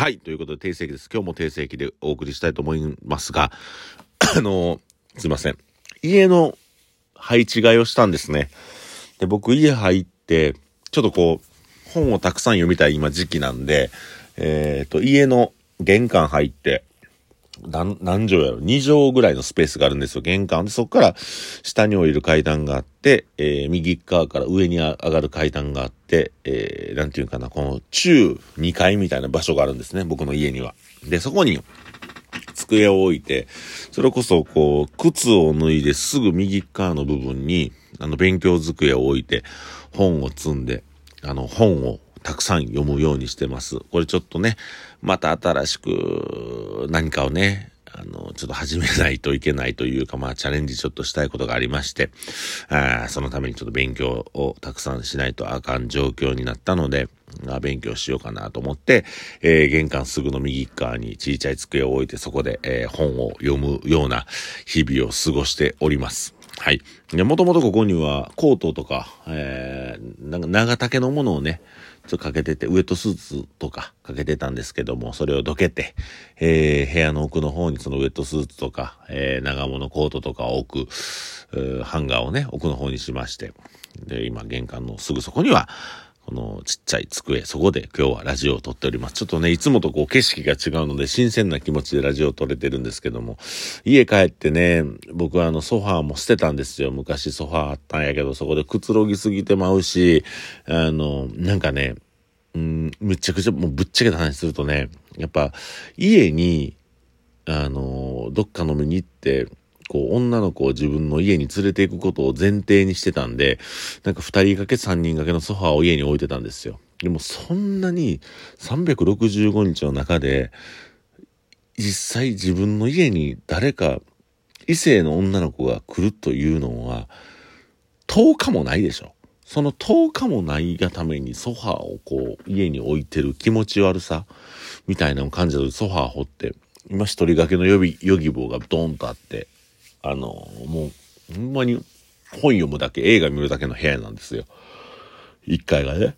はい。ということで、定席です。今日も定席でお送りしたいと思いますが、あの、すいません。家の配置替えをしたんですね。で、僕家入って、ちょっとこう、本をたくさん読みたい今時期なんで、えっ、ー、と、家の玄関入って、何、何畳やろ ?2 畳ぐらいのスペースがあるんですよ、玄関で。そこから下に降りる階段があって、えー、右側から上に上がる階段があって、えー、なんていうかな、この中2階みたいな場所があるんですね、僕の家には。で、そこに、机を置いて、それこそこう、靴を脱いですぐ右側の部分に、あの、勉強机を置いて、本を積んで、あの、本をたくさん読むようにしてます。これちょっとね、また新しく何かをね、あの、ちょっと始めないといけないというか、まあ、チャレンジちょっとしたいことがありまして、あそのためにちょっと勉強をたくさんしないとあかん状況になったので、あ勉強しようかなと思って、えー、玄関すぐの右側に小さい机を置いて、そこで、えー、本を読むような日々を過ごしております。はい。もともとここにはコートとか、えー、なんか長丈のものをね、ちょっとかけてて、ウエットスーツとかかけてたんですけども、それをどけて、えー、部屋の奥の方にそのウエットスーツとか、えー、長物コートとかを置く、ハンガーをね、奥の方にしまして、で、今玄関のすぐそこには、このちっちゃい机、そこで今日はラジオを撮っております。ちょっとね、いつもとこう景色が違うので新鮮な気持ちでラジオを撮れてるんですけども、家帰ってね、僕はあのソファーも捨てたんですよ。昔ソファーあったんやけど、そこでくつろぎすぎてまうし、あの、なんかね、うん、むちゃくちゃ、もうぶっちゃけた話するとね、やっぱ家に、あの、どっか飲みに行って、こう、女の子を自分の家に連れて行くことを前提にしてたんで、なんか二人掛け三人掛けのソファーを家に置いてたんですよ。でもそんなに365日の中で、実際自分の家に誰か異性の女の子が来るというのは、10日もないでしょ。その10日もないがためにソファーをこう家に置いてる気持ち悪さみたいなのを感じた時ソファー掘って、今一人掛けの予備、ヨギ棒がドーンとあって、あの、もう、ほんまに本読むだけ、映画見るだけの部屋なんですよ。一階がね。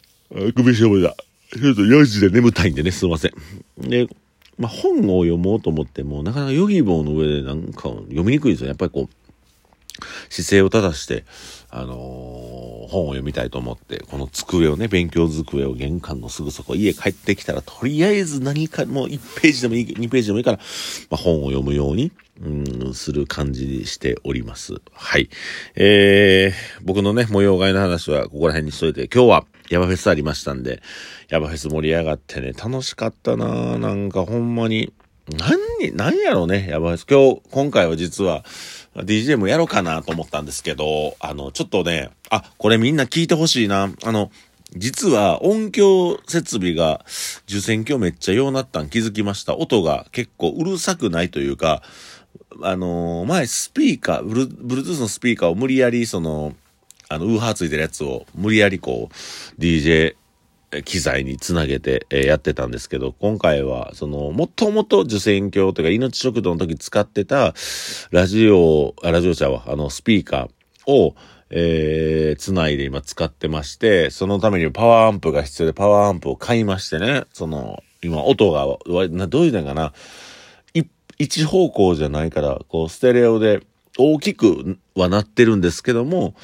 首絞めだ。ちょっと4時で眠たいんでね、すいません。で、まあ、本を読もうと思っても、なかなかヨギ棒の上でなんか読みにくいんですよ。やっぱりこう、姿勢を正して、あの、本を読みたいと思って、この机をね、勉強机を玄関のすぐそこ、家帰ってきたら、とりあえず何か、もう1ページでもいい、2ページでもいいから、まあ、本を読むように、うん、する感じにしております。はい。えー、僕のね、模様替えの話はここら辺にしといて、今日はヤバフェスありましたんで、ヤバフェス盛り上がってね、楽しかったななんかほんまに、何、何やろうね、ヤバフェス。今日、今回は実は、DJ もやろうかなと思ったんですけど、あの、ちょっとね、あ、これみんな聞いてほしいな。あの、実は音響設備が受選鏡めっちゃようなったん気づきました。音が結構うるさくないというか、あの、前スピーカー、ブル、ブルートゥースのスピーカーを無理やりその、あの、ウーハーついてるやつを無理やりこう、DJ 機材につなげて、え、やってたんですけど、今回は、その、もともと受選鏡というか、命食堂の時使ってた、ラジオ、ラジオ車は、あの、スピーカーを、えー、つないで今使ってまして、そのためにパワーアンプが必要で、パワーアンプを買いましてね、その、今、音が、どういうのかな、一方向じゃないから、こう、ステレオで大きくはなってるんですけども、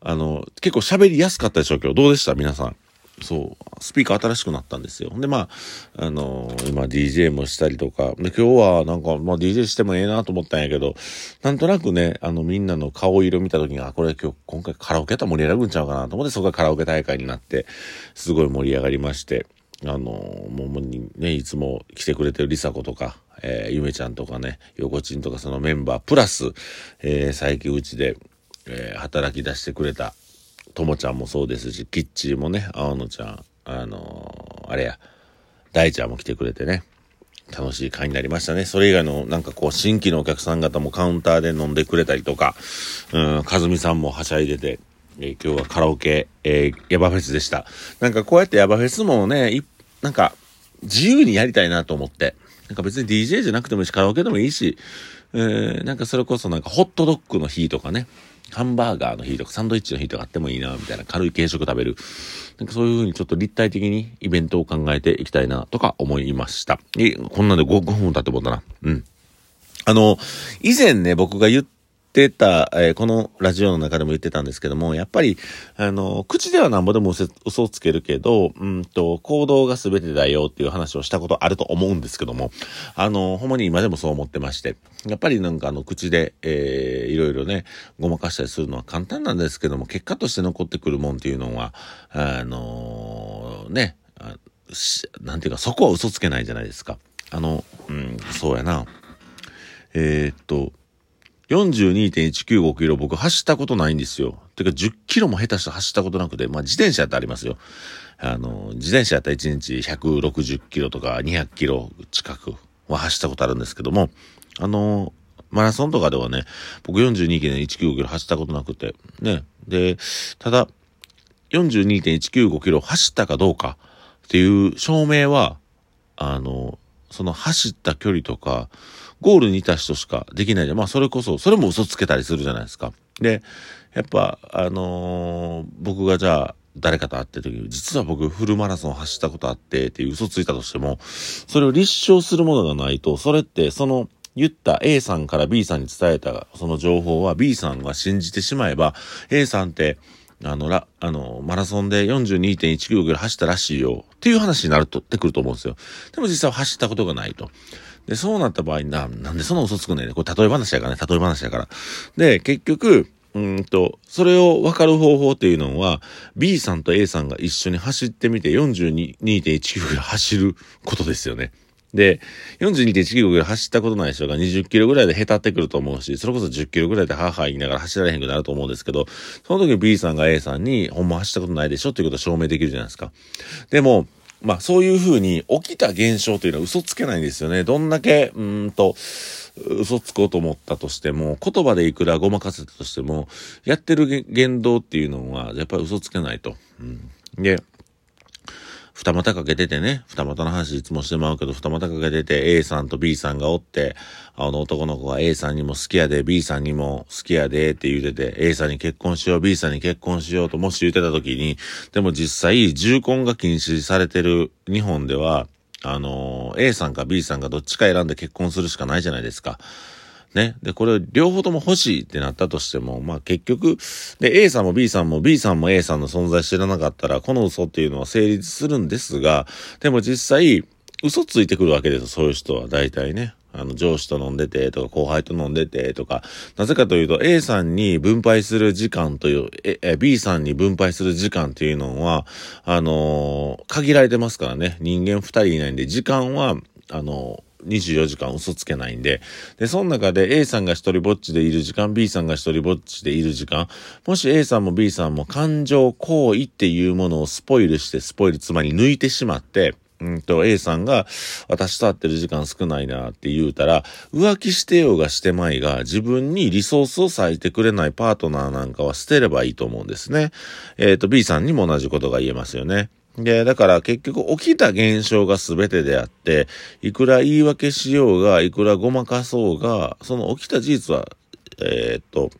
あの、結構喋りやすかったでしょうけど、どうでした？皆さん。そう、スピーカー新しくなったんですよ。で、まあ、あのー、今 DJ もしたりとか、で、今日はなんか、まあ DJ してもええなと思ったんやけど、なんとなくね、あの、みんなの顔色見た時に、あ、これ今日、今回カラオケやったら盛り上がるんちゃうかなと思って、そこがカラオケ大会になって、すごい盛り上がりまして、あのー、もうね、いつも来てくれてるりさ子とか、えー、ゆめちゃんとかね、よこちんとかそのメンバー、プラス、えー、最近うちで、えー、働き出してくれた、ともちゃんもそうですし、キッチーもね、青野ちゃん、あのー、あれや、大ちゃんも来てくれてね、楽しい会になりましたね。それ以外のなんかこう新規のお客さん方もカウンターで飲んでくれたりとか、うん、かずみさんもはしゃいでて、えー、今日はカラオケ、えー、ヤバフェスでした。なんかこうやってヤバフェスもね、なんか自由にやりたいなと思って、なんか別に DJ じゃなくてもいいし、カラオケでもいいし、えー、なんかそれこそなんかホットドッグの日とかね、ハンバーガーの日とかサンドイッチの日とかあってもいいな、みたいな軽い軽食食べる。なんかそういう風にちょっと立体的にイベントを考えていきたいな、とか思いました。え、こんなんで 5, 5分経ってもんだな。うん。あの、以前ね、僕が言っってた、えー、このラジオの中でも言ってたんですけども、やっぱり、あの、口ではなんぼでも嘘をつけるけど、うんと、行動が全てだよっていう話をしたことあると思うんですけども、あの、ほんまに今でもそう思ってまして、やっぱりなんかあの、口で、えー、いろいろね、ごまかしたりするのは簡単なんですけども、結果として残ってくるもんっていうのは、あのー、ね、なんていうか、そこは嘘つけないじゃないですか。あの、うん、そうやな。えー、っと、42.195キロ僕走ったことないんですよ。てか10キロも下手して走ったことなくて、まあ自転車ってありますよ。あの、自転車やったら1日160キロとか200キロ近くは走ったことあるんですけども、あの、マラソンとかではね、僕42.195キロ走ったことなくて、ね。で、ただ、42.195キロ走ったかどうかっていう証明は、あの、その走った距離とか、ゴールにいた人しかできないじゃん。まあそれこそ、それも嘘つけたりするじゃないですか。で、やっぱ、あのー、僕がじゃあ、誰かと会ってる時実は僕フルマラソン走ったことあってっていう嘘ついたとしても、それを立証するものがないと、それってその言った A さんから B さんに伝えたその情報は B さんが信じてしまえば、A さんって、あの、ら、あの、マラソンで42.195ぐらい走ったらしいよっていう話になるとってくると思うんですよ。でも実際は走ったことがないと。で、そうなった場合な、なんでその嘘つくねんこれ例え話やからね、例え話やから。で、結局、うんと、それを分かる方法っていうのは、B さんと A さんが一緒に走ってみて42.195ぐらい走ることですよね。で、42.1キロぐらい走ったことない人が20キロぐらいでへたってくると思うし、それこそ10キロぐらいでハーハー言いながら走られへんくなると思うんですけど、その時 B さんが A さんに、ほんま走ったことないでしょっていうことを証明できるじゃないですか。でも、まあそういうふうに起きた現象というのは嘘つけないんですよね。どんだけ、うんと、嘘つこうと思ったとしても、言葉でいくらごまかせたとしても、やってる言動っていうのは、やっぱり嘘つけないと。うん、で、二股かけててね、二股の話いつもしてまうけど、二股かけてて A さんと B さんがおって、あの男の子が A さんにも好きやで、B さんにも好きやでって言うてて、A さんに結婚しよう、B さんに結婚しようともし言ってた時に、でも実際、重婚が禁止されてる日本では、あの、A さんか B さんかどっちか選んで結婚するしかないじゃないですか。ね。で、これ両方とも欲しいってなったとしても、まあ結局、で、A さんも B さんも B さんも A さんの存在知らなかったら、この嘘っていうのは成立するんですが、でも実際、嘘ついてくるわけですそういう人は大体ね。あの、上司と飲んでてとか、後輩と飲んでてとか、なぜかというと、A さんに分配する時間という、え、B さんに分配する時間というのは、あのー、限られてますからね。人間二人いないんで、時間は、あのー24時間嘘つけないんで、で、その中で A さんが一人ぼっちでいる時間、B さんが一人ぼっちでいる時間、もし A さんも B さんも感情行為っていうものをスポイルして、スポイル、つまり抜いてしまって、うんと、A さんが、私と会ってる時間少ないなって言うたら、浮気してようがしてまいが、自分にリソースを割いてくれないパートナーなんかは捨てればいいと思うんですね。えっ、ー、と、B さんにも同じことが言えますよね。で、だから結局起きた現象が全てであって、いくら言い訳しようが、いくらごまかそうが、その起きた事実は、えー、っと、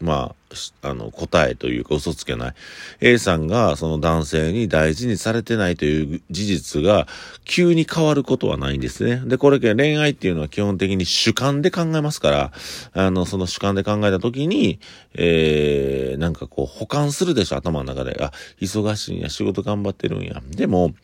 まあ、あの、答えというか嘘つけない。A さんがその男性に大事にされてないという事実が急に変わることはないんですね。で、これ恋愛っていうのは基本的に主観で考えますから、あの、その主観で考えた時に、えー、なんかこう保管するでしょ、頭の中で。あ、忙しいんや、仕事頑張ってるんや。でも、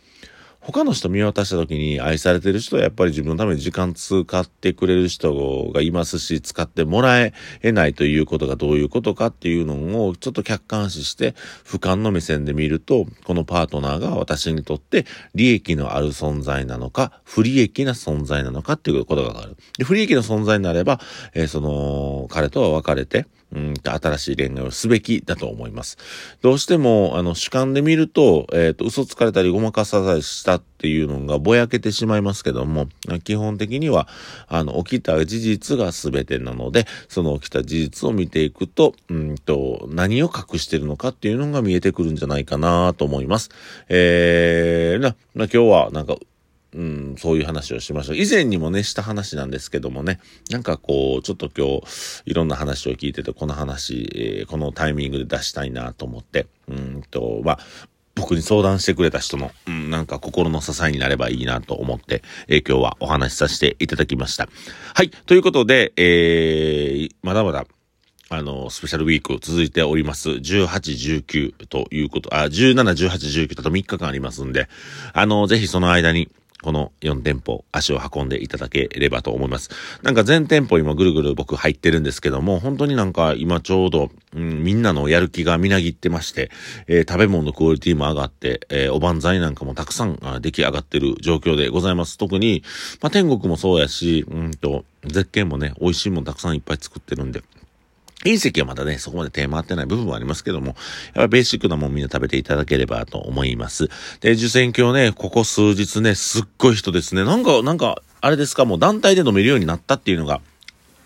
他の人見渡した時に愛されてる人はやっぱり自分のために時間使ってくれる人がいますし、使ってもらえないということがどういうことかっていうのをちょっと客観視して俯瞰の目線で見ると、このパートナーが私にとって利益のある存在なのか、不利益な存在なのかっていうことがわかる。で、不利益の存在になれば、えー、その、彼とは別れて、うんと新しい恋愛をすべきだと思います。どうしても、あの、主観で見ると、えっ、ー、と、嘘つかれたりごまかされしたっていうのがぼやけてしまいますけども、基本的には、あの、起きた事実が全てなので、その起きた事実を見ていくと、うんと、何を隠してるのかっていうのが見えてくるんじゃないかなと思います。えー、な、な今日はなんか、うん、そういう話をしました。以前にもね、した話なんですけどもね、なんかこう、ちょっと今日、いろんな話を聞いてて、この話、えー、このタイミングで出したいなと思って、うんと、まあ、僕に相談してくれた人の、うん、なんか心の支えになればいいなと思って、えー、今日はお話しさせていただきました。はい。ということで、えー、まだまだ、あの、スペシャルウィーク続いております。18、19ということ、あ、17、18、19だと3日間ありますんで、あの、ぜひその間に、この4店舗足を運んでいただければと思います。なんか全店舗今ぐるぐる僕入ってるんですけども、本当になんか今ちょうど、うん、みんなのやる気がみなぎってまして、えー、食べ物のクオリティも上がって、えー、おばんざいなんかもたくさん出来上がってる状況でございます。特に、まあ、天国もそうやし、うんと、絶景もね、美味しいもんたくさんいっぱい作ってるんで、隕石はまだね、そこまで手回ってない部分はありますけども、やっぱりベーシックなもんみんな食べていただければと思います。で、受選挙ね、ここ数日ね、すっごい人ですね。なんか、なんか、あれですか、もう団体で飲めるようになったっていうのが、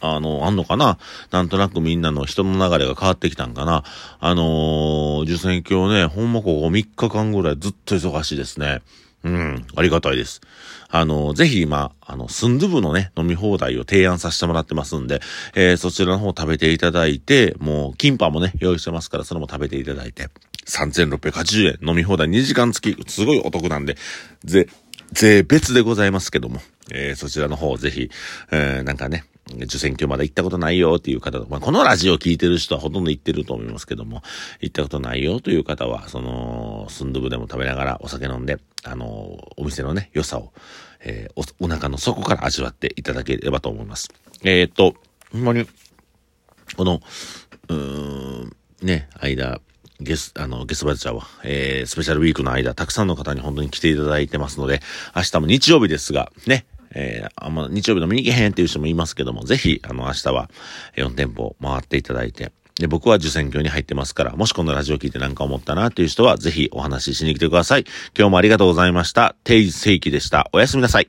あの、あんのかな？なんとなくみんなの人の流れが変わってきたんかな？あのー、受選挙ね、ほんまここ3日間ぐらいずっと忙しいですね。うん、ありがたいです。あの、ぜひ今、あの、スンドゥブのね、飲み放題を提案させてもらってますんで、えー、そちらの方食べていただいて、もう、キンパもね、用意してますから、それも食べていただいて、3680円飲み放題2時間付き、すごいお得なんで、ぜ、税別でございますけども、えー、そちらの方ぜひ、えー、なんかね、受選挙まだ行ったことないよっていう方、まあ、このラジオ聞いてる人はほとんど行ってると思いますけども、行ったことないよという方は、その、スンドゥブでも食べながらお酒飲んで、あの、お店のね、良さを、えー、お、お腹の底から味わっていただければと思います。えー、っと、ほんまに、この、うーん、ね、間、ゲス、あの、ゲスバルチャーは、えー、スペシャルウィークの間、たくさんの方に本当に来ていただいてますので、明日も日曜日ですが、ね、えー、あんま日曜日飲みに行けへんっていう人もいますけども、ぜひ、あの、明日は4店舗回っていただいて、で、僕は受選挙に入ってますから、もしこのラジオ聞いて何か思ったなっていう人は、ぜひお話ししに来てください。今日もありがとうございました。定時正規でした。おやすみなさい。